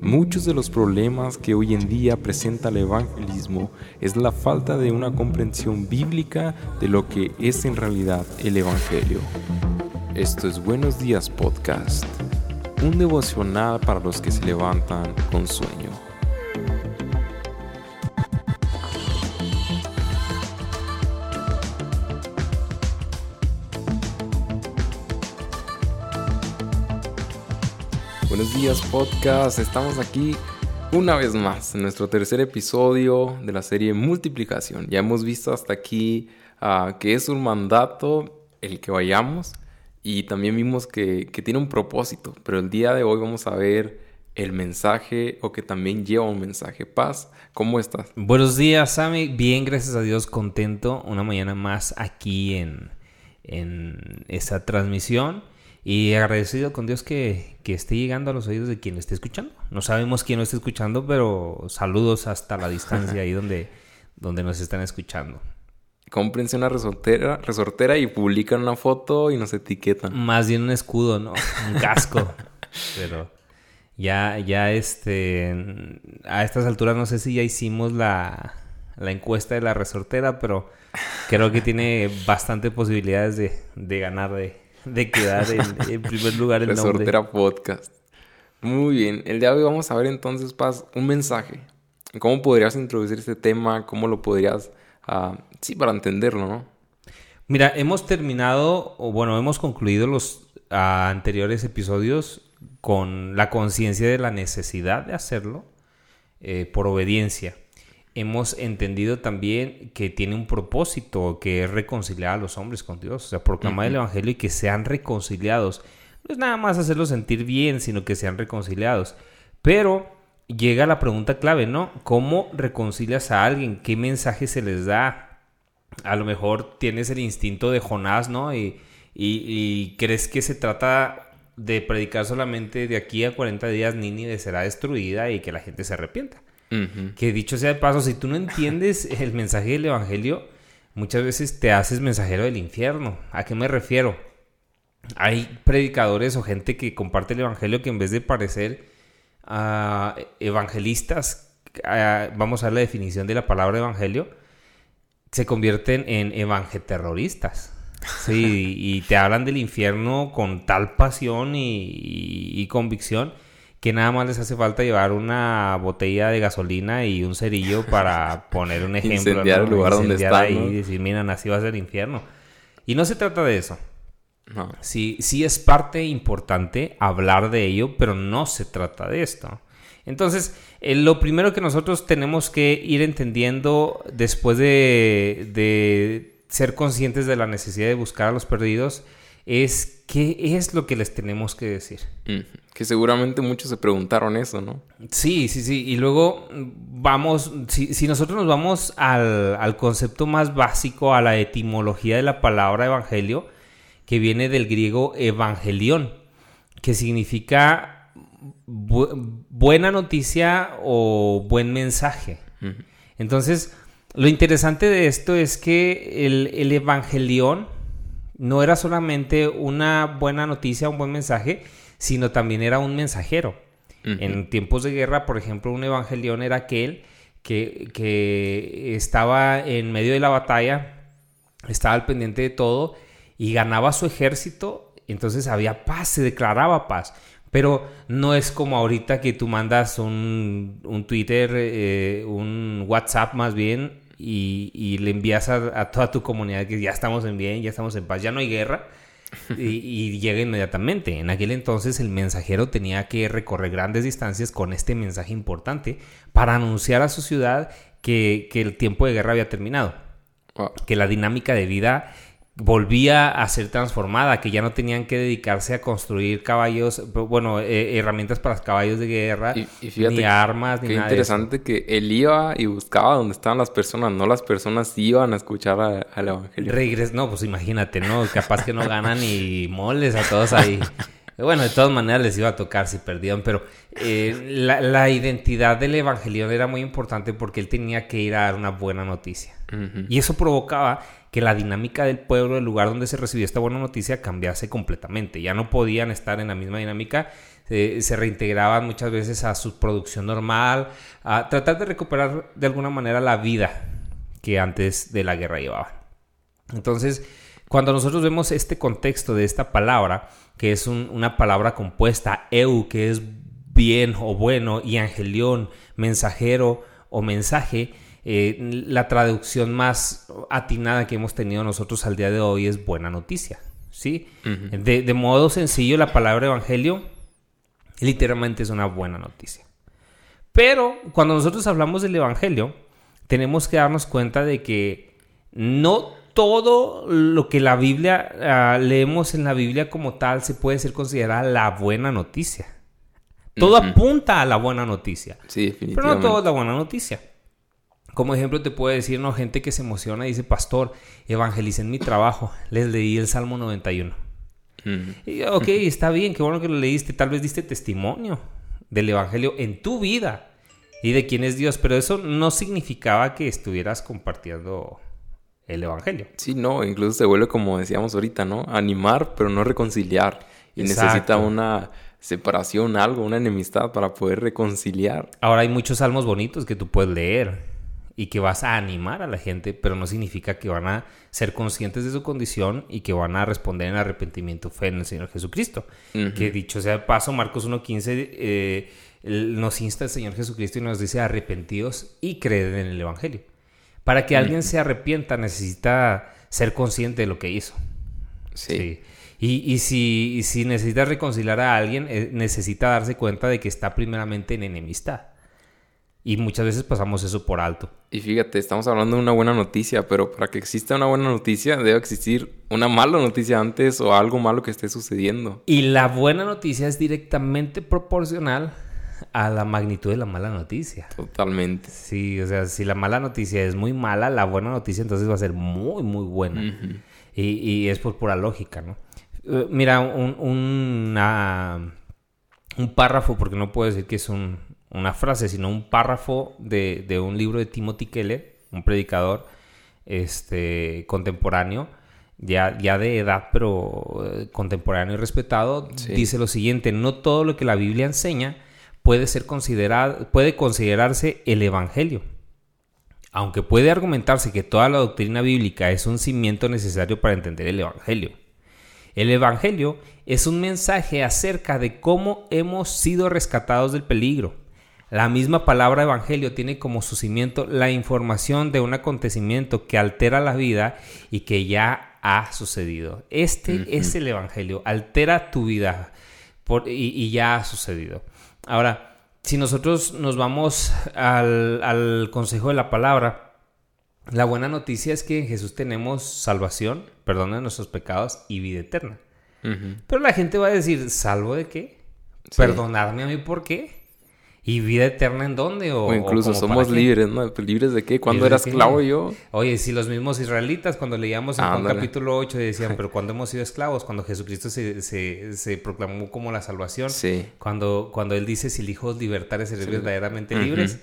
Muchos de los problemas que hoy en día presenta el evangelismo es la falta de una comprensión bíblica de lo que es en realidad el Evangelio. Esto es Buenos Días Podcast, un devocional para los que se levantan con sueño. Días podcast, estamos aquí una vez más en nuestro tercer episodio de la serie Multiplicación. Ya hemos visto hasta aquí ah, que es un mandato el que vayamos y también vimos que, que tiene un propósito, pero el día de hoy vamos a ver el mensaje o que también lleva un mensaje. Paz, ¿cómo estás? Buenos días, Sammy. Bien, gracias a Dios, contento. Una mañana más aquí en, en esta transmisión. Y agradecido con Dios que, esté llegando a los oídos de quien lo esté escuchando. No sabemos quién lo está escuchando, pero saludos hasta la distancia ahí donde, donde nos están escuchando. Cómprense una resortera, resortera y publican una foto y nos etiquetan. Más bien un escudo, ¿no? Un casco. pero ya, ya este, a estas alturas no sé si ya hicimos la, la encuesta de la resortera, pero creo que tiene bastante posibilidades de, de ganar de, de quedar en, primer lugar el Resortera Podcast. Muy bien. El día de hoy vamos a ver entonces, Paz, un mensaje. ¿Cómo podrías introducir este tema? ¿Cómo lo podrías... Uh, sí, para entenderlo, ¿no? Mira, hemos terminado, o bueno, hemos concluido los uh, anteriores episodios con la conciencia de la necesidad de hacerlo eh, por obediencia hemos entendido también que tiene un propósito, que es reconciliar a los hombres con Dios, o sea, proclamar el Evangelio y que sean reconciliados. No es nada más hacerlos sentir bien, sino que sean reconciliados. Pero llega la pregunta clave, ¿no? ¿Cómo reconcilias a alguien? ¿Qué mensaje se les da? A lo mejor tienes el instinto de Jonás, ¿no? Y, y, crees que se trata de predicar solamente de aquí a 40 días Nínive será destruida y que la gente se arrepienta. Que dicho sea de paso, si tú no entiendes el mensaje del Evangelio, muchas veces te haces mensajero del infierno. ¿A qué me refiero? Hay predicadores o gente que comparte el Evangelio que en vez de parecer uh, evangelistas, uh, vamos a ver la definición de la palabra Evangelio, se convierten en evangeterroristas. Sí, y te hablan del infierno con tal pasión y convicción que nada más les hace falta llevar una botella de gasolina y un cerillo para poner un ejemplo. Incendiar el lugar donde están. y decir, miren, así va a ser el infierno. Y no se trata de eso. No. Sí, sí es parte importante hablar de ello, pero no se trata de esto. Entonces, eh, lo primero que nosotros tenemos que ir entendiendo después de, de ser conscientes de la necesidad de buscar a los perdidos es qué es lo que les tenemos que decir. Que seguramente muchos se preguntaron eso, ¿no? Sí, sí, sí. Y luego vamos, si, nosotros nos vamos al, concepto más básico, a la etimología de la palabra evangelio, que viene del griego evangelión, que significa buena noticia o buen mensaje. Entonces, lo interesante de esto es que el, el evangelión no era solamente una buena noticia, un buen mensaje, sino también era un mensajero. En tiempos de guerra, por ejemplo, un evangelión era aquel que, que, estaba en medio de la batalla, estaba al pendiente de todo y ganaba su ejército, entonces había paz, se declaraba paz. Pero no es como ahorita que tú mandas un, un Twitter, eh, un WhatsApp más bien, y, le envías a, toda tu comunidad que ya estamos en bien, ya estamos en paz, ya no hay guerra. Y, llega inmediatamente. En aquel entonces el mensajero tenía que recorrer grandes distancias con este mensaje importante para anunciar a su ciudad que, que el tiempo de guerra había terminado. Que la dinámica de vida volvía a ser transformada, que ya no tenían que dedicarse a construir caballos, bueno, eh, herramientas para caballos de guerra, ni armas, ni qué interesante que él iba y buscaba donde estaban las personas, no las personas iban a escuchar al evangelio. Regres, no, pues imagínate, ¿no? Capaz que no ganan ni moles a todos ahí. Bueno, de todas maneras les iba a tocar si perdían, pero eh, la, la identidad del evangelio era muy importante porque él tenía que ir a dar una buena noticia. Y eso provocaba que la dinámica del pueblo, el lugar donde se recibía esta buena noticia, cambiase completamente. Ya no podían estar en la misma dinámica, eh, se reintegraban muchas veces a su producción normal, a tratar de recuperar de alguna manera la vida que antes de la guerra llevaban. Entonces, cuando nosotros vemos este contexto de esta palabra, que es una palabra compuesta, eu, que es bien o bueno, y angelión, mensajero o mensaje, eh, la traducción más atinada que hemos tenido nosotros al día de hoy es buena noticia. ¿sí? de, modo sencillo, la palabra evangelio literalmente es una buena noticia. Pero cuando nosotros hablamos del evangelio, tenemos que darnos cuenta de que no todo lo que la Biblia ah, leemos en la Biblia como tal se puede ser considerada la buena noticia. Todo apunta a la buena noticia. Sí, definitivamente. Pero no todo es la buena noticia. Como ejemplo te puedo decir, ¿no? Gente que se emociona y dice, pastor, evangelicen mi trabajo. Les leí el Salmo 91. Y, ok, está bien, qué bueno que lo leíste. Tal vez diste testimonio del Evangelio en tu vida y de quién es Dios, pero eso no significaba que estuvieras compartiendo el Evangelio. Sí, no, incluso se vuelve como decíamos ahorita, ¿no? Animar, pero no reconciliar. Y necesita una separación, algo, una enemistad para poder reconciliar. Ahora hay muchos salmos bonitos que tú puedes leer y que vas a animar a la gente, pero no significa que van a ser conscientes de su condición y que van a responder en arrepentimiento fe en el Señor Jesucristo. Que dicho sea de paso, Marcos 1.15 eh, nos insta el Señor Jesucristo y nos dice arrepentidos y creed en el Evangelio. Para que alguien se arrepienta necesita ser consciente de lo que hizo. Sí. Y, si, si necesita reconciliar a alguien, eh, necesita darse cuenta de que está primeramente en enemistad. Y muchas veces pasamos eso por alto. Y fíjate, estamos hablando de una buena noticia, pero para que exista una buena noticia debe existir una mala noticia antes o algo malo que esté sucediendo. Y la buena noticia es directamente proporcional a la magnitud de la mala noticia. Totalmente. Sí, o sea, si la mala noticia es muy mala, la buena noticia entonces va a ser muy, muy buena. y, es por pura lógica, ¿no? Eh, mira, un, un párrafo, porque no puedo decir que es un, una frase, sino un párrafo de, un libro de Timothy Keller, un predicador este, contemporáneo, ya, ya de edad, pero eh, contemporáneo y respetado, dice lo siguiente, no todo lo que la Biblia enseña puede, ser considerado, puede considerarse el Evangelio. Aunque puede argumentarse que toda la doctrina bíblica es un cimiento necesario para entender el Evangelio. El Evangelio es un mensaje acerca de cómo hemos sido rescatados del peligro, la misma palabra evangelio tiene como su cimiento la información de un acontecimiento que altera la vida y que ya ha sucedido. Este es el evangelio, altera tu vida y, ya ha sucedido. Ahora, si nosotros nos vamos al, consejo de la palabra, la buena noticia es que en Jesús tenemos salvación, perdón de nuestros pecados y vida eterna. Pero la gente va a decir, ¿salvo de qué? Perdonadme a mí por qué. ¿Y vida eterna en dónde? O, incluso somos libres, ¿no? ¿Libres de qué? ¿Cuándo era esclavo yo? Oye, si los mismos israelitas, cuando leíamos en Juan capítulo 8, decían, pero ¿cuándo hemos sido esclavos? Cuando Jesucristo se, se, proclamó como la salvación. Sí. Cuando, cuando Él dice, si el Hijo os libertare, seréis verdaderamente libres.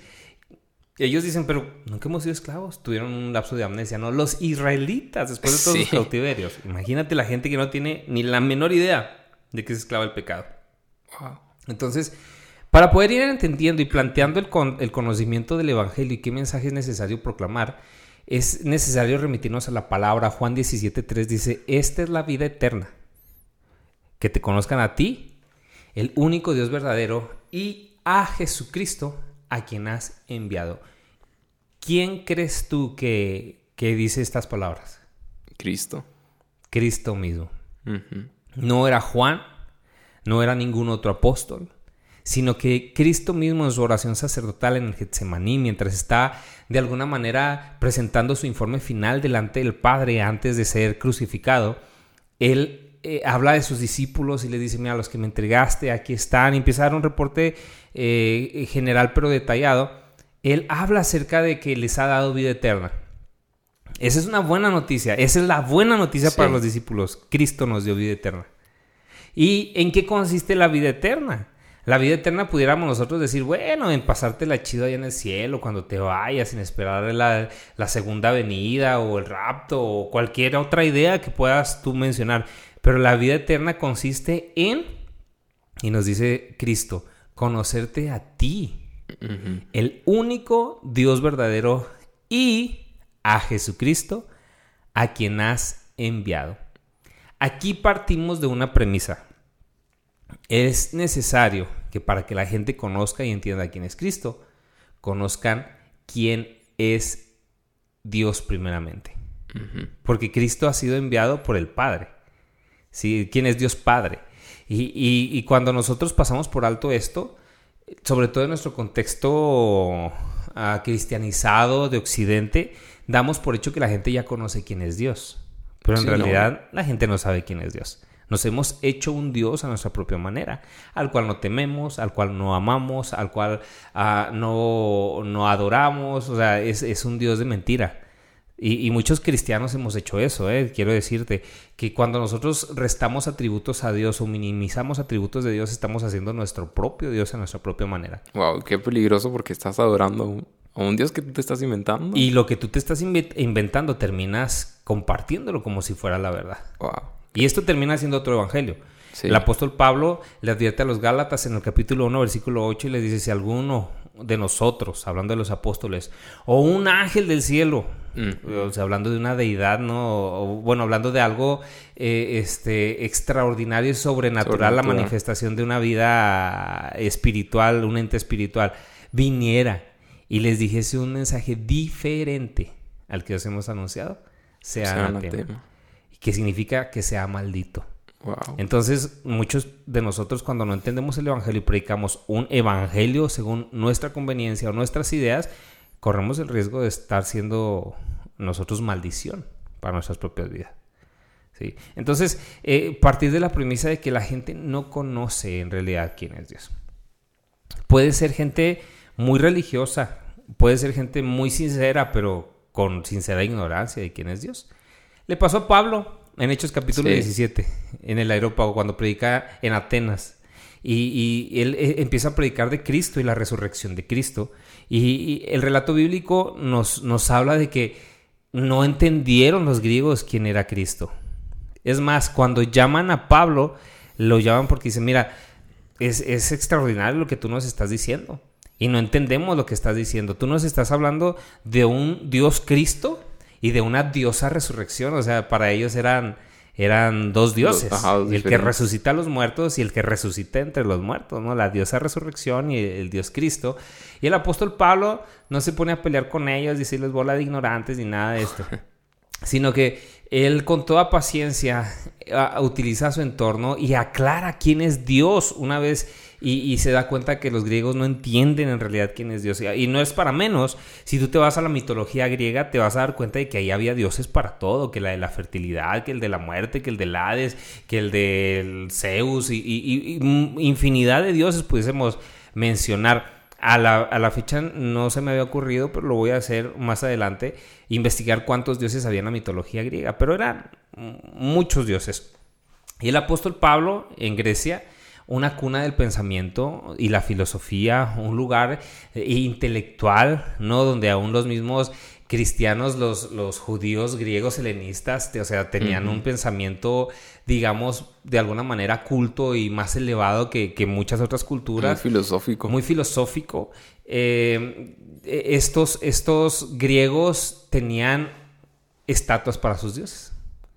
Ellos dicen, pero nunca hemos sido esclavos. Tuvieron un lapso de amnesia, ¿no? Los israelitas, después de todos los cautiverios. Imagínate la gente que no tiene ni la menor idea de que es esclava el pecado. Wow. Entonces para poder ir entendiendo y planteando el, el conocimiento del Evangelio y qué mensaje es necesario proclamar, es necesario remitirnos a la palabra. Juan 17.3 dice, esta es la vida eterna, que te conozcan a ti, el único Dios verdadero, y a Jesucristo, a quien has enviado. ¿Quién crees tú que, dice estas palabras? Cristo. Cristo mismo. No era Juan, no era ningún otro apóstol, sino que Cristo mismo en su oración sacerdotal en el Getsemaní, mientras está de alguna manera presentando su informe final delante del Padre antes de ser crucificado, él eh, habla de sus discípulos y le dice, mira, los que me entregaste, aquí están, y empieza a dar un reporte eh, general pero detallado. Él habla acerca de que les ha dado vida eterna. Esa es una buena noticia, esa es la buena noticia para los discípulos. Cristo nos dio vida eterna. ¿Y en qué consiste la vida eterna? La vida eterna pudiéramos nosotros decir, bueno, en pasarte la chido allá en el cielo, cuando te vayas, sin esperar la, la segunda venida o el rapto o cualquier otra idea que puedas tú mencionar. Pero la vida eterna consiste en, y nos dice Cristo, conocerte a ti, el único Dios verdadero y a Jesucristo, a quien has enviado. Aquí partimos de una premisa. Es necesario que para que la gente conozca y entienda quién es Cristo, conozcan quién es Dios primeramente. Porque Cristo ha sido enviado por el Padre. ¿Sí? ¿Quién es Dios Padre? Y, cuando nosotros pasamos por alto esto, sobre todo en nuestro contexto ah, cristianizado de Occidente, damos por hecho que la gente ya conoce quién es Dios. Pero en realidad la gente no sabe quién es Dios. Nos hemos hecho un Dios a nuestra propia manera, al cual no tememos, al cual no amamos, al cual ah, no, no, adoramos. O sea, es, un Dios de mentira. Y, muchos cristianos hemos hecho eso, ¿eh? quiero decirte, que cuando nosotros restamos atributos a Dios o minimizamos atributos de Dios, estamos haciendo nuestro propio Dios a nuestra propia manera. Wow, qué peligroso porque estás adorando a un Dios que tú te estás inventando. Y lo que tú te estás inventando terminas compartiéndolo como si fuera la verdad. Wow. Y esto termina siendo otro evangelio. El apóstol Pablo le advierte a los Gálatas en el capítulo 1, versículo 8, y le dice, si alguno de nosotros, hablando de los apóstoles, o un ángel del cielo, mm. o sea, hablando de una deidad, ¿no? bueno, hablando de algo eh, este, extraordinario y sobrenatural, la manifestación de una vida espiritual, un ente espiritual, viniera y les dijese un mensaje diferente al que os hemos anunciado, sea, anatema. Que significa que sea maldito. Entonces, muchos de nosotros cuando no entendemos el Evangelio y predicamos un Evangelio según nuestra conveniencia o nuestras ideas, corremos el riesgo de estar siendo nosotros maldición para nuestras propias vidas. ¿Sí? Entonces, eh, partir de la premisa de que la gente no conoce en realidad quién es Dios. Puede ser gente muy religiosa, puede ser gente muy sincera, pero con sincera ignorancia de quién es Dios. Le pasó a Pablo en Hechos capítulo 17, en el aeropago, cuando predica en Atenas. Y, él eh, empieza a predicar de Cristo y la resurrección de Cristo. Y, el relato bíblico nos, nos habla de que no entendieron los griegos quién era Cristo. Es más, cuando llaman a Pablo, lo llaman porque dicen, mira, es, es extraordinario lo que tú nos estás diciendo y no entendemos lo que estás diciendo. Tú nos estás hablando de un Dios Cristo y de una diosa resurrección. O sea, para ellos eran, eran dos dioses. el que resucita a los muertos y el que resucita entre los muertos, ¿no? La diosa resurrección y el Dios Cristo. Y el apóstol Pablo no se pone a pelear con ellos, decirles bola de ignorantes ni nada de esto. sino que él con toda paciencia utiliza su entorno y aclara quién es Dios una vez y, se da cuenta que los griegos no entienden en realidad quién es Dios. Y no es para menos, si tú te vas a la mitología griega, te vas a dar cuenta de que ahí había dioses para todo, que la de la fertilidad, que el de la muerte, que el del Hades, que el del Zeus y, infinidad de dioses pudiésemos mencionar. A la, a la, fecha no se me había ocurrido, pero lo voy a hacer más adelante, investigar cuántos dioses había en la mitología griega, pero eran muchos dioses. Y el apóstol Pablo en Grecia una cuna del pensamiento y la filosofía, un lugar eh, intelectual, ¿no? Donde aún los mismos cristianos, los, los judíos griegos helenistas, o sea, tenían un pensamiento, digamos, de alguna manera culto y más elevado que, muchas otras culturas. Muy filosófico. Muy filosófico. Eh, estos, estos griegos tenían estatuas para sus dioses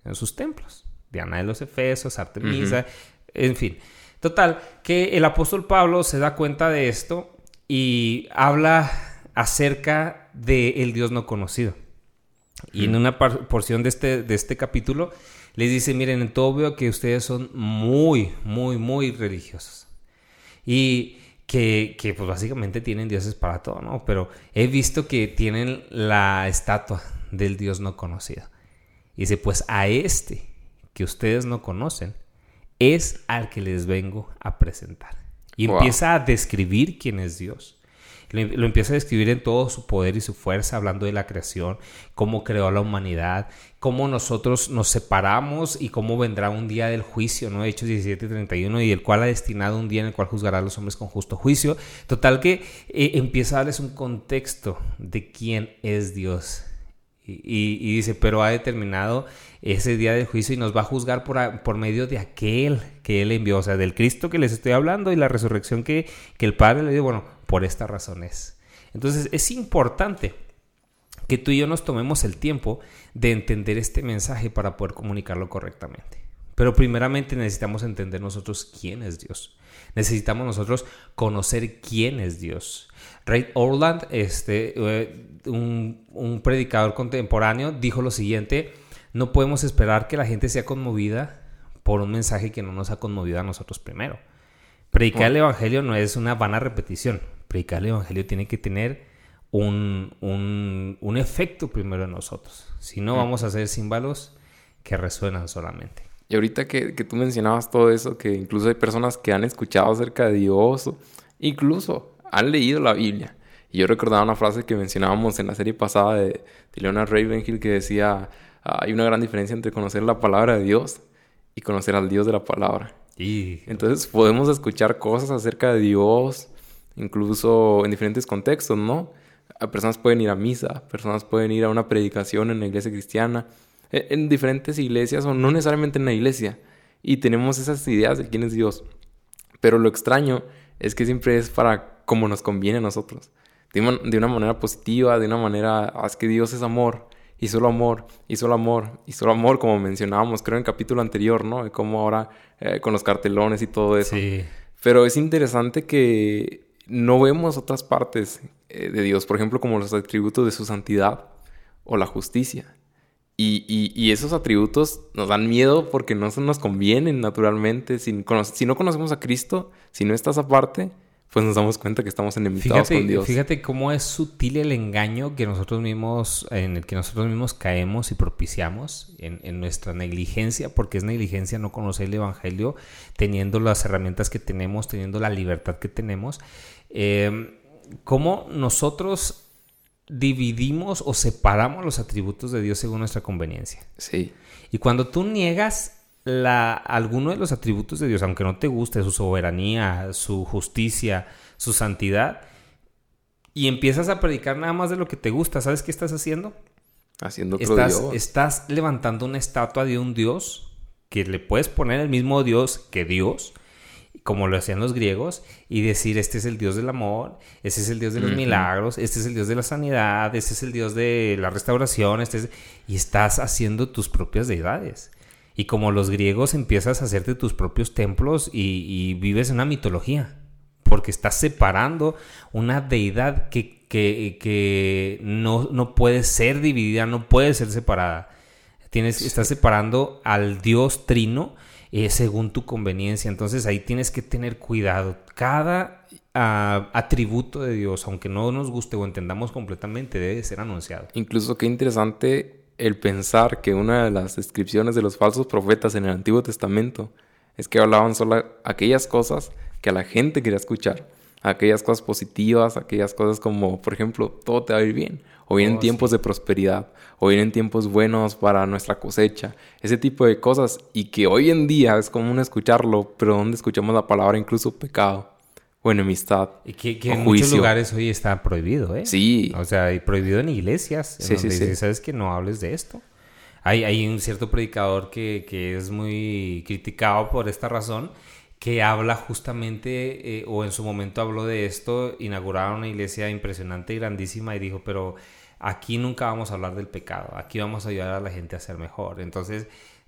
en sus templos. Diana de los Efesos, Artemisa, en fin. Total, que el apóstol Pablo se da cuenta de esto y habla acerca del Dios no conocido. Y en una porción de este, de este capítulo les dice, miren, en todo veo que ustedes son muy, muy, muy religiosos. Y que, que, pues básicamente tienen dioses para todo, ¿no? Pero he visto que tienen la estatua del Dios no conocido. Y dice, pues a este que ustedes no conocen, es al que les vengo a presentar. Y empieza a describir quién es Dios. Lo, empieza a describir en todo su poder y su fuerza, hablando de la creación, cómo creó a la humanidad, cómo nosotros nos separamos y cómo vendrá un día del juicio, ¿no? Hechos 17, 31, y el cual ha destinado un día en el cual juzgará a los hombres con justo juicio. Total que eh, empieza a darles un contexto de quién es Dios. Y, dice, pero ha determinado ese día del juicio y nos va a juzgar por, por, medio de aquel que Él envió, o sea, del Cristo que les estoy hablando y la resurrección que, que el Padre le dio. Bueno, por esta razón es. Entonces es importante que tú y yo nos tomemos el tiempo de entender este mensaje para poder comunicarlo correctamente. Pero primeramente necesitamos entender nosotros quién es Dios. Necesitamos nosotros conocer quién es Dios. Ray Orland, este, eh, un, un predicador contemporáneo, dijo lo siguiente, no podemos esperar que la gente sea conmovida por un mensaje que no nos ha conmovido a nosotros primero. Predicar el Evangelio no es una vana repetición predicar el Evangelio tiene que tener un, un, efecto primero en nosotros. Si no, vamos a ser símbolos que resuenan solamente. Y ahorita que, que, tú mencionabas todo eso, que incluso hay personas que han escuchado acerca de Dios, incluso han leído la Biblia. Y yo recordaba una frase que mencionábamos en la serie pasada de, de Leonard Ravenhill que decía, ah, hay una gran diferencia entre conocer la palabra de Dios y conocer al Dios de la palabra. Entonces podemos escuchar cosas acerca de Dios, incluso en diferentes contextos, ¿no? Personas pueden ir a misa, personas pueden ir a una predicación en la iglesia cristiana, e, en diferentes iglesias o no necesariamente en la iglesia. Y tenemos esas ideas de quién es Dios. Pero lo extraño es que siempre es para como nos conviene a nosotros. De una, manera positiva, de una manera, ah, es que Dios es amor, y solo amor, y solo amor, y solo amor, como mencionábamos, creo en el capítulo anterior, ¿no? De cómo ahora eh, con los cartelones y todo eso. Sí. Pero es interesante que no vemos otras partes eh, de Dios, por ejemplo, como los atributos de su santidad o la justicia. Y, esos atributos nos dan miedo porque no se nos convienen naturalmente. Si, si, no conocemos a Cristo, si no estás aparte, pues nos damos cuenta que estamos enemistados con Dios. Fíjate cómo es sutil el engaño que nosotros mismos, en el que nosotros mismos caemos y propiciamos en, nuestra negligencia, porque es negligencia no conocer el Evangelio, teniendo las herramientas que tenemos, teniendo la libertad que tenemos. Eh, cómo nosotros dividimos o separamos los atributos de Dios según nuestra conveniencia. Sí. Y cuando tú niegas la, alguno de los atributos de Dios, aunque no te guste su soberanía, su justicia, su santidad, y empiezas a predicar nada más de lo que te gusta, ¿sabes qué estás haciendo? Haciendo otro estás, Dios. Estás levantando una estatua de un Dios que le puedes poner el mismo Dios que Dios, como lo hacían los griegos, y decir, este es el Dios del amor, este es el Dios de los milagros, este es el Dios de la sanidad, este es el Dios de la restauración, este y estás haciendo tus propias deidades. Y como los griegos empiezas a hacerte tus propios templos y, vives una mitología, porque estás separando una deidad que, que, no, no, puede ser dividida, no puede ser separada. Tienes, Estás separando al Dios trino eh, según tu conveniencia. Entonces ahí tienes que tener cuidado. Cada ah, atributo de Dios, aunque no nos guste o entendamos completamente, debe ser anunciado. Incluso qué interesante el pensar que una de las descripciones de los falsos profetas en el Antiguo Testamento es que hablaban solo aquellas cosas que a la gente quería escuchar, aquellas cosas positivas, aquellas cosas como, por ejemplo, todo te va a ir bien, o vienen oh, tiempos de prosperidad, o vienen tiempos buenos para nuestra cosecha, ese tipo de cosas, y que hoy en día es común escucharlo, pero donde escuchamos la palabra incluso pecado o enemistad. Y que, en muchos lugares hoy está prohibido, ¿eh? Sí. O sea, y prohibido en iglesias. sí, sí, sí. Sabes que no hables de esto. Hay, hay un cierto predicador que, que, es muy criticado por esta razón, que habla justamente, eh, o en su momento habló de esto, inauguraron una iglesia impresionante y grandísima y dijo, pero aquí nunca vamos a hablar del pecado, aquí vamos a ayudar a la gente a ser mejor. Entonces,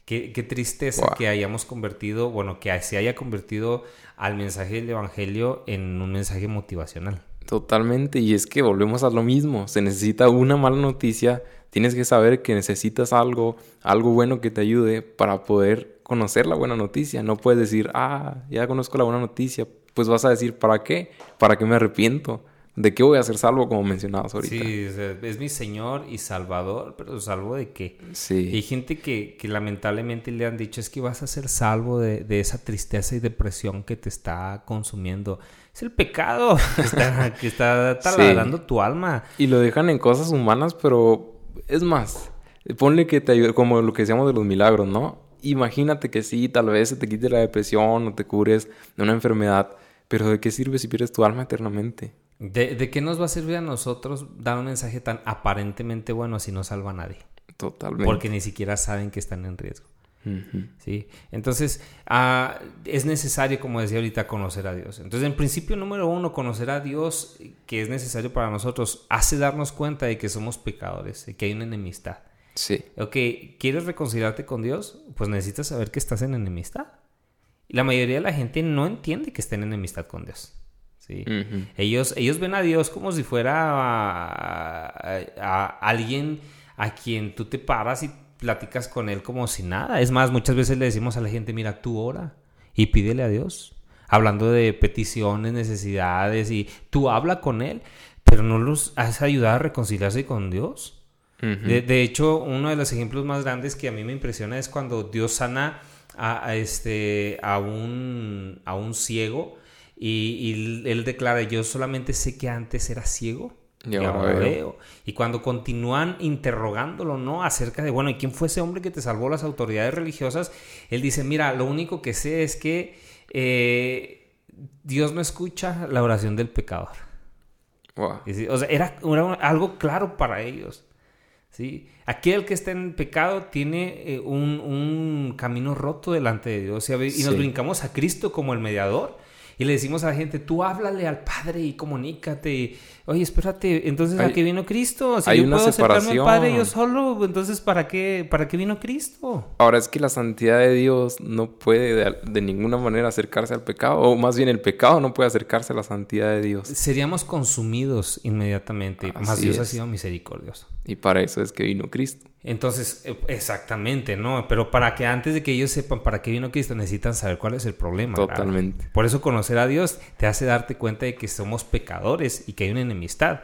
qué, qué tristeza que hayamos convertido, bueno, que se haya convertido al mensaje del Evangelio en un mensaje motivacional. Totalmente, y es que volvemos a lo mismo, se necesita una mala noticia, tienes que saber que necesitas algo, algo bueno que te ayude para poder conocer la buena noticia, no puedes decir, ah, ya conozco la buena noticia, pues vas a decir, ¿para qué? ¿Para qué me arrepiento? ¿De qué voy a ser salvo, como mencionabas ahorita? Sí, es mi Señor y Salvador, pero ¿salvo de qué? Sí. Y hay gente que, que, lamentablemente le han dicho es que vas a ser salvo de, de, esa tristeza y depresión que te está consumiendo. Es el pecado que está, que está taladrando tu alma. Y lo dejan en cosas humanas, pero es más, ponle que te ayude, como lo que decíamos de los milagros, ¿no? Imagínate que sí, tal vez se te quite la depresión o te cures de una enfermedad, pero ¿de qué sirve si pierdes tu alma eternamente? ¿De, qué nos va a servir a nosotros dar un mensaje tan aparentemente bueno si no salva a nadie? Totalmente. Porque ni siquiera saben que están en riesgo. ¿Sí? Entonces, ah, es necesario, como decía ahorita, conocer a Dios. Entonces, en principio número uno, conocer a Dios, que es necesario para nosotros, hace darnos cuenta de que somos pecadores, de que hay una enemistad. Sí. Ok, ¿quieres reconciliarte con Dios? Pues necesitas saber que estás en enemistad. Y la mayoría de la gente no entiende que está en enemistad con Dios ellos, ellos ven a Dios como si fuera a, alguien a quien tú te paras y platicas con él como si nada. Es más, muchas veces le decimos a la gente, mira, tú ora y pídele a Dios. Hablando de peticiones, necesidades y tú habla con él, pero no los has ayudado a reconciliarse con Dios. de, hecho, uno de los ejemplos más grandes que a mí me impresiona es cuando Dios sana a, este, a, un, a un ciego y, él declara, yo solamente sé que antes era ciego. Y ahora, veo. Y cuando continúan interrogándolo, ¿no? Acerca de, bueno, ¿y quién fue ese hombre que te salvó las autoridades religiosas? Él dice, mira, lo único que sé es que eh, Dios no escucha la oración del pecador. o sea, era, algo claro para ellos. ¿sí? Aquel que está en pecado tiene eh, un, camino roto delante de Dios. Y, nos brincamos a Cristo como el mediador y le decimos a la gente, tú háblale al Padre y comunícate. Oye, espérate, entonces ¿a qué vino Cristo? Si hay yo una puedo separación. al Padre yo solo, entonces ¿para qué, ¿para qué vino Cristo? Ahora es que la santidad de Dios no puede de, ninguna manera acercarse al pecado, o más bien el pecado no puede acercarse a la santidad de Dios. Seríamos consumidos inmediatamente, más Dios ha sido misericordioso. Y para eso es que vino Cristo. Entonces, eh, exactamente, ¿no? Pero para que antes de que ellos sepan para qué vino Cristo, necesitan saber cuál es el problema. Totalmente. Por eso conocer a Dios te hace darte cuenta de que somos pecadores y que hay una enemistad.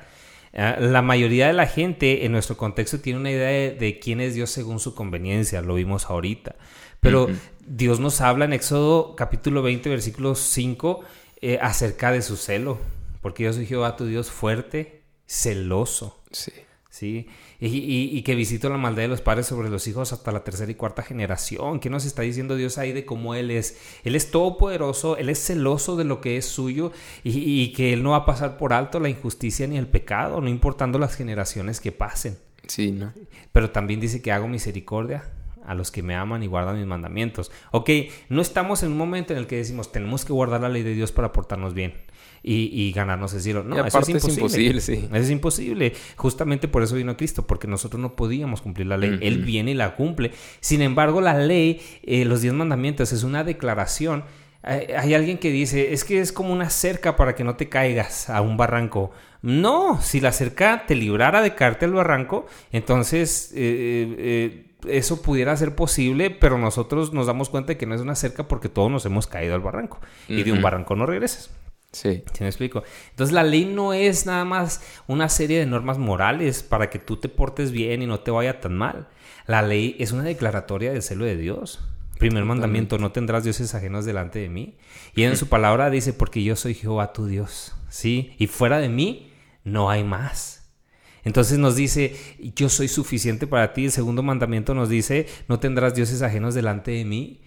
Ah, la mayoría de la gente en nuestro contexto tiene una idea de, quién es Dios según su conveniencia, lo vimos ahorita. Pero Dios nos habla en Éxodo capítulo 20, versículo 5, eh, acerca de su celo. Porque yo soy Jehová tu Dios fuerte, celoso. Sí. ¿Sí? Y, que visito la maldad de los padres sobre los hijos hasta la tercera y cuarta generación. ¿Qué nos está diciendo Dios ahí de cómo Él es? Él es todopoderoso, Él es celoso de lo que es suyo y, que Él no va a pasar por alto la injusticia ni el pecado, no importando las generaciones que pasen. Sí, ¿no? Pero también dice que hago misericordia a los que me aman y guardan mis mandamientos. Ok, no estamos en un momento en el que decimos tenemos que guardar la ley de Dios para portarnos bien y, ganarnos el cielo. No, eso es imposible. sí. Eso es imposible. Justamente por eso vino Cristo, porque nosotros no podíamos cumplir la ley. Él viene y la cumple. Sin embargo, la ley, eh, los diez mandamientos, es una declaración. Hay, alguien que dice, es que es como una cerca para que no te caigas a un barranco. No, si la cerca te librara de caerte al barranco, entonces eh, eh, eso pudiera ser posible, pero nosotros nos damos cuenta de que no es una cerca porque todos nos hemos caído al barranco. Y de un barranco no regresas. Sí. ¿Sí me explico? Entonces la ley no es nada más una serie de normas morales para que tú te portes bien y no te vaya tan mal. La ley es una declaratoria del celo de Dios. Primer mandamiento, no tendrás dioses ajenos delante de mí. Y en su palabra dice, porque yo soy Jehová tu Dios. ¿Sí? Y fuera de mí no hay más. Entonces nos dice, yo soy suficiente para ti. El segundo mandamiento nos dice, no tendrás dioses ajenos delante de mí.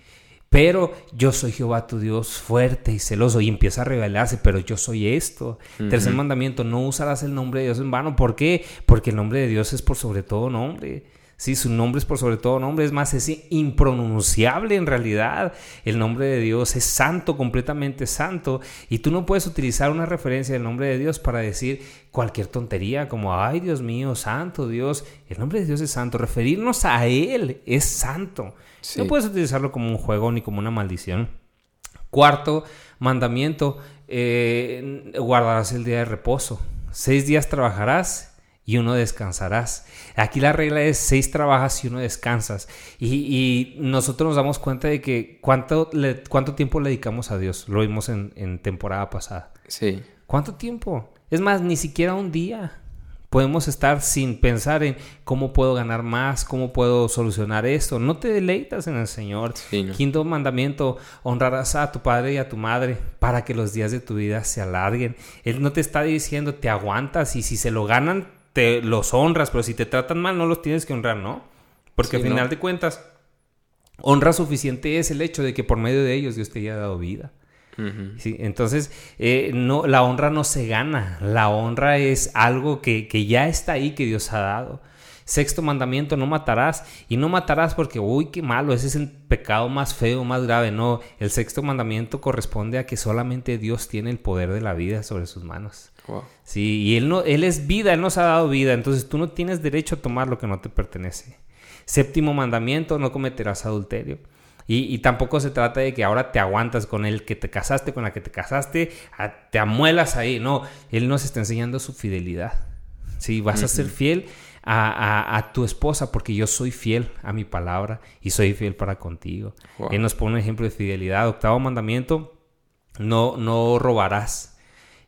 Pero yo soy Jehová tu Dios fuerte y celoso y empieza a revelarse, pero yo soy esto. Tercer mandamiento, no usarás el nombre de Dios en vano. ¿Por qué? Porque el nombre de Dios es por sobre todo nombre. Sí, su nombre es por sobre todo nombre, es más, es impronunciable en realidad. El nombre de Dios es santo, completamente santo. Y tú no puedes utilizar una referencia del nombre de Dios para decir cualquier tontería como, ay Dios mío, santo Dios. El nombre de Dios es santo. Referirnos a Él es santo. No puedes utilizarlo como un juego ni como una maldición. Cuarto mandamiento, eh, guardarás el día de reposo. Seis días trabajarás y uno descansarás. Aquí la regla es seis trabajas y uno descansas. Y, nosotros nos damos cuenta de que cuánto, cuánto tiempo le dedicamos a Dios. Lo vimos en, en temporada pasada. Sí. ¿Cuánto tiempo? Es más, ni siquiera un día. Podemos estar sin pensar en cómo puedo ganar más, cómo puedo solucionar esto. No te deleitas en el Señor. Quinto mandamiento, honrarás a tu padre y a tu madre para que los días de tu vida se alarguen. Él no te está diciendo te aguantas y si se lo ganan, te los honras, pero si te tratan mal, no los tienes que honrar, ¿no? Porque al final de cuentas, honra suficiente es el hecho de que por medio de ellos Dios te haya dado vida. Entonces, eh, no, la honra no se gana, la honra es algo que, que, ya está ahí, que Dios ha dado. Sexto mandamiento, no matarás. Y no matarás porque, uy, qué malo, ese es el pecado más feo, más grave. No, el sexto mandamiento corresponde a que solamente Dios tiene el poder de la vida sobre sus manos. Sí, y él, no, él es vida, Él nos ha dado vida, entonces tú no tienes derecho a tomar lo que no te pertenece. Séptimo mandamiento, no cometerás adulterio. Y, tampoco se trata de que ahora te aguantas con el que te casaste, con la que te casaste, te amuelas ahí. No, Él nos está enseñando su fidelidad. Sí, vas a ser fiel a, tu esposa porque yo soy fiel a mi palabra y soy fiel para contigo. Él nos pone un ejemplo de fidelidad. Octavo mandamiento, no, no robarás.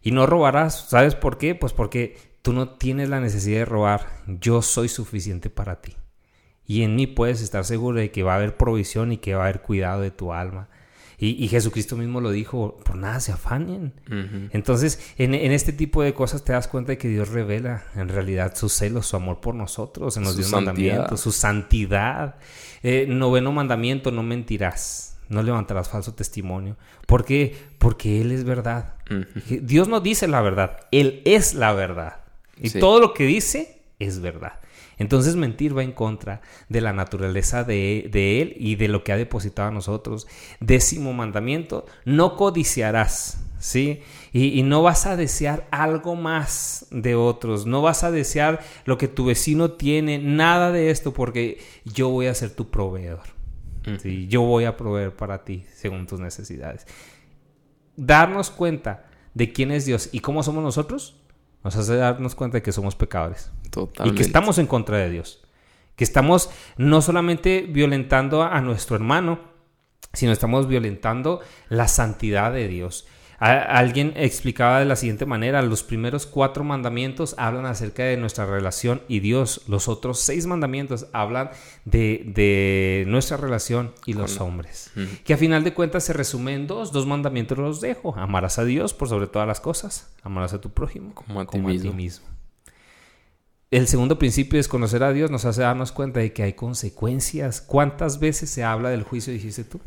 Y no robarás, ¿sabes por qué? Pues porque tú no tienes la necesidad de robar. Yo soy suficiente para ti y en mí puedes estar seguro de que va a haber provisión y que va a haber cuidado de tu alma. Y, Jesucristo mismo lo dijo, por nada se afanen. Entonces, en, este tipo de cosas te das cuenta de que Dios revela en realidad su celo, su amor por nosotros, en los diez mandamientos, su santidad. Eh, noveno mandamiento, no mentirás, no levantarás falso testimonio. ¿Por qué? Porque Él es verdad. Dios no dice la verdad, Él es la verdad. Y todo lo que dice es verdad. Entonces mentir va en contra de la naturaleza de, Él y de lo que ha depositado a nosotros. Décimo mandamiento, no codiciarás. ¿Sí? Y, y, no vas a desear algo más de otros, no vas a desear lo que tu vecino tiene, nada de esto, porque yo voy a ser tu proveedor. ¿sí? Yo voy a proveer para ti según tus necesidades. Darnos cuenta de quién es Dios y cómo somos nosotros nos hace darnos cuenta de que somos pecadores. Y que estamos en contra de Dios. Que estamos no solamente violentando a nuestro hermano, sino estamos violentando la santidad de Dios alguien explicaba de la siguiente manera, los primeros cuatro mandamientos hablan acerca de nuestra relación y Dios, los otros seis mandamientos hablan de, nuestra relación y los hombres, que a final de cuentas se resumen en dos, dos mandamientos los dejo, amarás a Dios por sobre todas las cosas, amarás a tu prójimo como a ti, mismo. El segundo principio es conocer a Dios, nos hace darnos cuenta de que hay consecuencias. ¿Cuántas veces se habla del juicio, dijiste tú?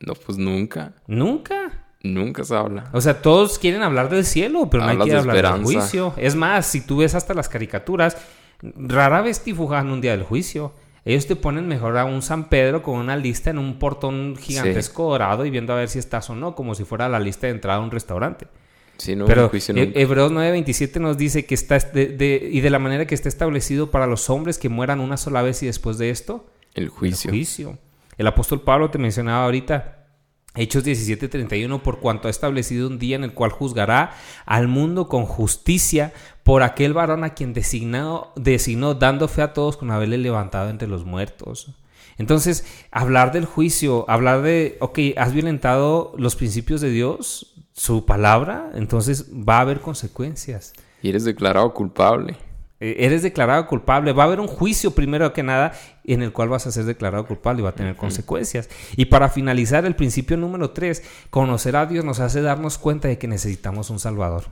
No, pues nunca. Nunca. Nunca se habla. O sea, todos quieren hablar del cielo, pero no hay que hablar del juicio. Es más, si tú ves hasta las caricaturas, rara vez dibujan un día del juicio. Ellos te ponen mejor a un San Pedro con una lista en un portón gigantesco dorado y viendo a ver si estás o no, como si fuera la lista de entrada a un restaurante. Sí, no, Pero juicio Hebreos 9:27 nos dice que está de, y de la manera que está establecido para los hombres que mueran una sola vez y después de esto, el juicio. El juicio. El apóstol Pablo te mencionaba ahorita Hechos 17:31, por cuanto ha establecido un día en el cual juzgará al mundo con justicia por aquel varón a quien designado, designó, dando fe a todos con haberle levantado entre los muertos. Entonces, hablar del juicio, hablar de, ok, has violentado los principios de Dios, su palabra, entonces va a haber consecuencias. Y eres declarado culpable. Eh, eres declarado culpable. Va a haber un juicio primero que nada en el cual vas a ser declarado culpable y va a tener consecuencias. Y para finalizar, el principio número tres, conocer a Dios nos hace darnos cuenta de que necesitamos un Salvador.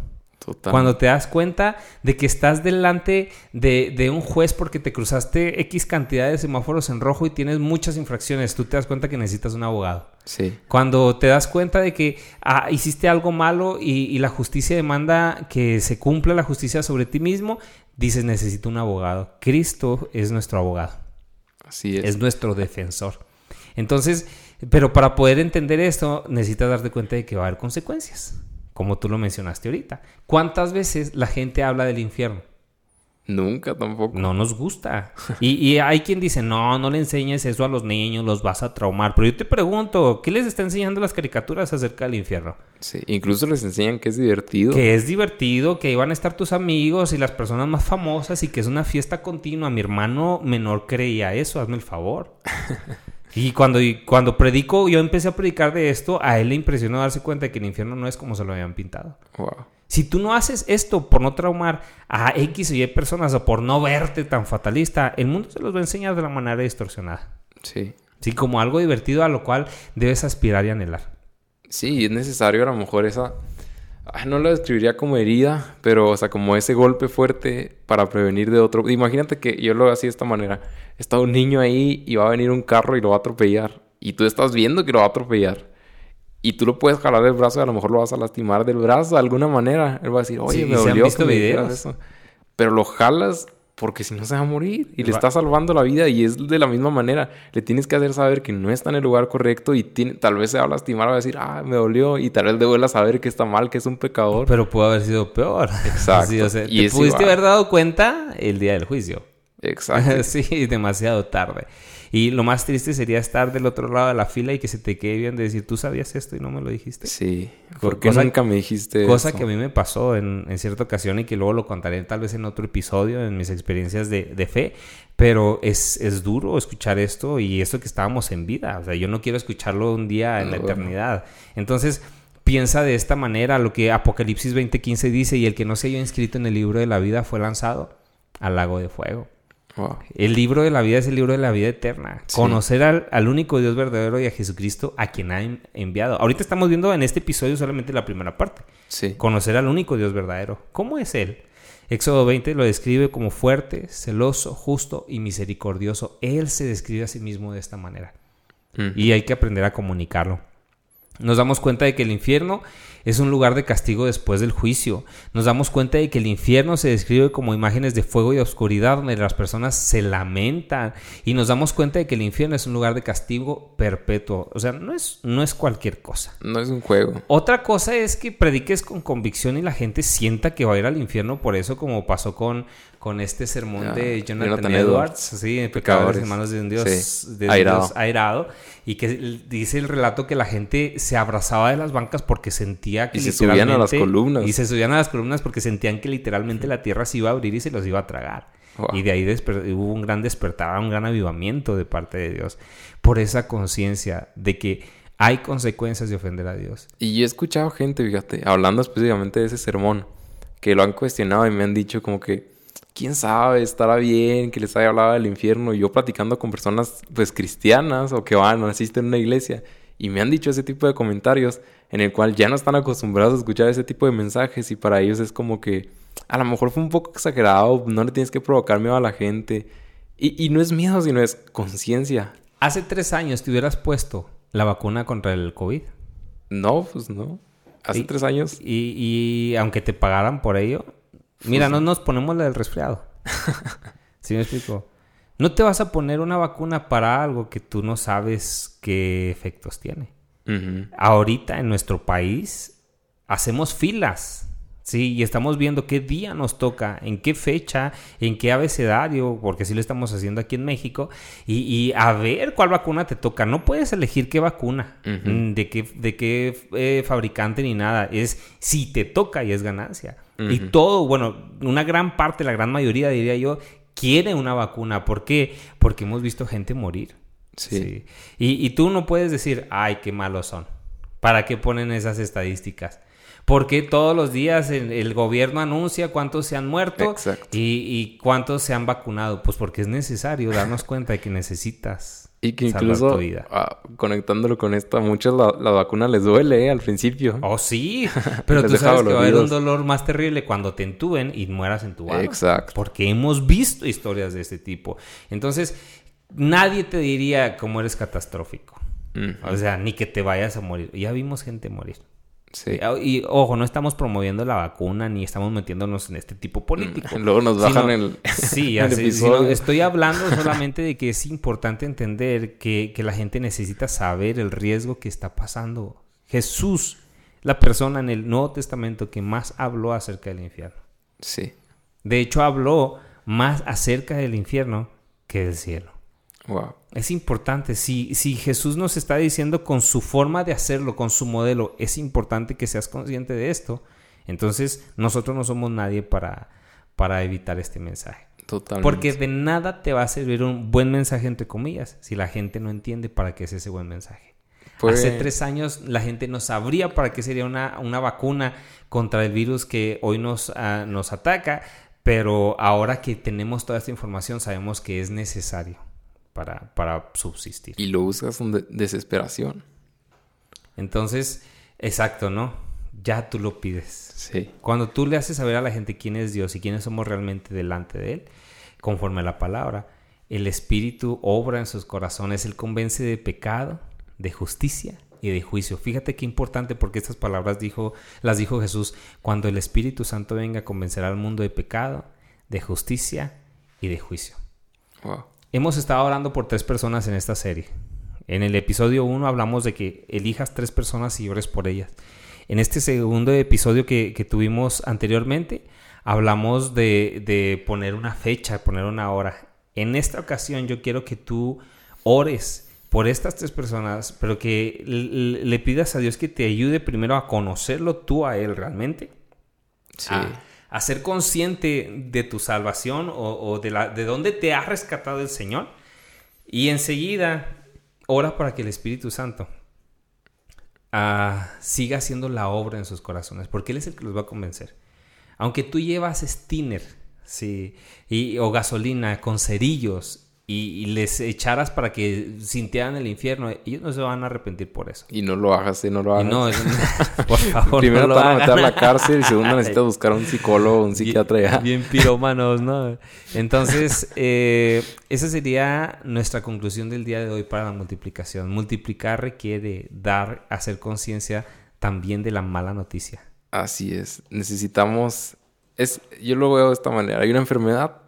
Cuando te das cuenta de que estás delante de, un juez porque te cruzaste X cantidad de semáforos en rojo y tienes muchas infracciones, tú te das cuenta que necesitas un abogado. Sí. Cuando te das cuenta de que ah, hiciste algo malo y, y, la justicia demanda que se cumpla la justicia sobre ti mismo, dices necesito un abogado. Cristo es nuestro abogado. Así es. Es nuestro defensor. Entonces, pero para poder entender esto, necesitas darte cuenta de que va a haber consecuencias como tú lo mencionaste ahorita. ¿Cuántas veces la gente habla del infierno? Nunca tampoco. No nos gusta. Y, hay quien dice, no, no le enseñes eso a los niños, los vas a traumar. Pero yo te pregunto, ¿qué les está enseñando las caricaturas acerca del infierno? Sí, incluso les enseñan que es divertido. Que es divertido, que iban a estar tus amigos y las personas más famosas y que es una fiesta continua. Mi hermano menor creía eso, hazme el favor. Y cuando, cuando predico, yo empecé a predicar de esto, a él le impresionó darse cuenta de que el infierno no es como se lo habían pintado. Si tú no haces esto por no traumar a X o Y personas o por no verte tan fatalista, el mundo se los va a enseñar de la manera distorsionada. Sí. Sí, como algo divertido a lo cual debes aspirar y anhelar. Sí, es necesario a lo mejor esa... no lo describiría como herida, pero, o sea, como ese golpe fuerte para prevenir de otro. Imagínate que yo lo hago así de esta manera. Está un niño ahí y va a venir un carro y lo va a atropellar. Y tú estás viendo que lo va a atropellar. Y tú lo puedes jalar del brazo y a lo mejor lo vas a lastimar del brazo de alguna manera. Él va a decir, oye, me dolió que me eso. Pero lo jalas porque si no se va a morir. Y le estás salvando la vida y es de la misma manera. Le tienes que hacer saber que no está en el lugar correcto y tal vez se va a lastimar, va a decir, ah, me dolió. Y tal vez le a saber que está mal, que es un pecador. Pero pudo haber sido peor. Exacto. y te pudiste haber dado cuenta el día del juicio. Exacto. sí, demasiado tarde. Y lo más triste sería estar del otro lado de la fila y que se te quede bien de decir, tú sabías esto y no me lo dijiste. Sí, porque nunca me dijiste Cosa que a mí me pasó en, cierta ocasión y que luego lo contaré tal vez en otro episodio, en mis experiencias de, fe. Pero es, es, duro escuchar esto y esto que estábamos en vida. O sea, yo no quiero escucharlo un día en la eternidad. Entonces, piensa de esta manera lo que Apocalipsis 20:15 dice, y el que no se haya inscrito en el libro de la vida fue lanzado al lago de fuego. El libro de la vida es el libro de la vida eterna. Conocer al, único Dios verdadero y a Jesucristo a quien ha enviado. Ahorita estamos viendo en este episodio solamente la primera parte. Sí. Conocer al único Dios verdadero. ¿Cómo es Él? Éxodo 20 lo describe como fuerte, celoso, justo y misericordioso. Él se describe a sí mismo de esta manera. Y hay que aprender a comunicarlo. Nos damos cuenta de que el infierno es un lugar de castigo después del juicio. Nos damos cuenta de que el infierno se describe como imágenes de fuego y oscuridad donde las personas se lamentan. Y nos damos cuenta de que el infierno es un lugar de castigo perpetuo. O sea, no es, no es cualquier cosa. No es un juego. Otra cosa es que prediques con convicción y la gente sienta que va a ir al infierno por eso, como pasó con con este sermón de Jonathan, Edwards, sí, pecadores en manos de un Dios, de airado. Dios airado, y que dice el relato que la gente se abrazaba de las bancas porque sentía que y se subían a las columnas y se subían a las columnas porque sentían que literalmente la tierra se iba a abrir y se los iba a tragar. Y de ahí hubo un gran despertar, un gran avivamiento de parte de Dios por esa conciencia de que hay consecuencias de ofender a Dios. Y he escuchado gente, fíjate, hablando específicamente de ese sermón, que lo han cuestionado y me han dicho como que quién sabe, estará bien que les haya hablado del infierno. Y yo platicando con personas, pues, cristianas o que van o asisten a una iglesia. Y me han dicho ese tipo de comentarios en el cual ya no están acostumbrados a escuchar ese tipo de mensajes y para ellos es como que a lo mejor fue un poco exagerado, no le tienes que provocar miedo a la gente. Y, no es miedo, sino es conciencia. Hace tres años te hubieras puesto la vacuna contra el COVID. No, pues no. Hace tres años. Y, y aunque te pagaran por ello, Mira, no nos ponemos la del resfriado. ¿Sí me explico? No te vas a poner una vacuna para algo que tú no sabes qué efectos tiene. Ahorita en nuestro país hacemos filas Sí, y estamos viendo qué día nos toca, en qué fecha, en qué abecedario, porque sí lo estamos haciendo aquí en México, y, a ver cuál vacuna te toca. No puedes elegir qué vacuna, mm, de qué, de qué eh, fabricante ni nada. Es si te toca y es ganancia. Y todo, bueno, una gran parte, la gran mayoría, diría yo, quiere una vacuna. ¿Por qué? Porque hemos visto gente morir. Sí. Y, y tú no puedes decir, ay, qué malos son. ¿Para qué ponen esas estadísticas? Porque todos los días el, gobierno anuncia cuántos se han muerto y, cuántos se han vacunado. Pues porque es necesario darnos cuenta de que necesitas. Y que incluso ah, conectándolo con esto, a muchos la, vacuna les duele ¿eh? al principio. Oh, sí. Pero tú sabes que va a haber un dolor más terrible cuando te entuben y mueras en tu Exacto. Porque hemos visto historias de este tipo. Entonces, nadie te diría cómo eres catastrófico. O sea, ni que te vayas a morir. Ya vimos gente morir. Sí. Y ojo, no estamos promoviendo la vacuna ni estamos metiéndonos en este tipo político. Luego nos bajan el. Sí, estoy hablando solamente de que es importante entender que, que, la gente necesita saber el riesgo que está pasando. Jesús, la persona en el Nuevo Testamento que más habló acerca del infierno. Sí. De hecho, habló más acerca del infierno que del cielo. Wow. Es importante. Si, si Jesús nos está diciendo con su forma de hacerlo, con su modelo, es importante que seas consciente de esto. Entonces, nosotros no somos nadie para, para evitar este mensaje. Totalmente. Porque de nada te va a servir un buen mensaje, entre comillas, si la gente no entiende para qué es ese buen mensaje. Hace tres años la gente no sabría para qué sería una, una vacuna contra el virus que hoy nos, ah, nos ataca, pero ahora que tenemos toda esta información sabemos que es necesario para, para subsistir. Y lo usas con desesperación. Entonces, exacto, ¿no? Ya tú lo pides. Sí. Cuando tú le haces saber a la gente quién es Dios y quiénes somos realmente delante de Él, conforme a la palabra, el Espíritu obra en sus corazones, Él convence de pecado, de justicia y de juicio. Fíjate qué importante porque estas palabras dijo, las dijo Jesús, cuando el Espíritu Santo venga a convencer al mundo de pecado, de justicia y de juicio. Hemos estado hablando por tres personas en esta serie. En el episodio 1 hablamos de que elijas tres personas y ores por ellas. En este segundo episodio que, que tuvimos anteriormente, hablamos de, de poner una fecha, poner una hora. En esta ocasión yo quiero que tú ores por estas tres personas, pero que le pidas a Dios que te ayude primero a conocerlo tú a Él realmente. Sí. A, ser consciente de tu salvación o, de, la, de dónde te ha rescatado el Señor. Y enseguida, ora para que el Espíritu Santo ah, siga haciendo la obra en sus corazones, porque Él es el que los va a convencer. Aunque tú llevas Stiner, sí, y, o gasolina con cerillos y, les echaras para que sintieran el infierno, ellos no se van a arrepentir por eso. Y no lo hagas, y no lo hagas. no, por favor. Primero te van a meter a la cárcel y segundo necesitas buscar un psicólogo, un psiquiatra ya. Bien pirómanos, ¿no? Entonces, eh, esa sería nuestra conclusión del día de hoy para la multiplicación. Multiplicar requiere dar, hacer conciencia también de la mala noticia. Así es. Necesitamos. Es, yo lo veo de esta manera. Hay una enfermedad,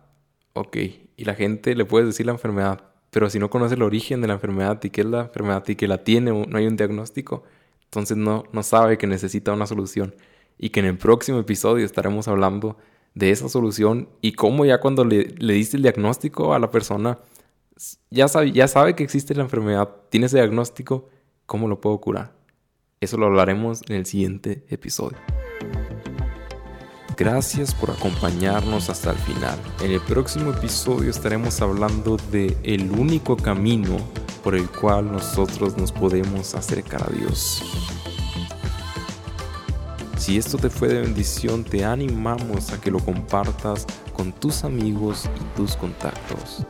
ok y la gente le puede decir la enfermedad, pero si no conoce el origen de la enfermedad y qué es la enfermedad y que la tiene, no hay un diagnóstico, entonces no, no sabe que necesita una solución. Y que en el próximo episodio estaremos hablando de esa solución y cómo ya cuando le, le diste el diagnóstico a la persona, ya sabe, ya sabe que existe la enfermedad, tiene ese diagnóstico, ¿cómo lo puedo curar? Eso lo hablaremos en el siguiente episodio. Gracias por acompañarnos hasta el final. En el próximo episodio estaremos hablando de el único camino por el cual nosotros nos podemos acercar a Dios. Si esto te fue de bendición, te animamos a que lo compartas con tus amigos y tus contactos.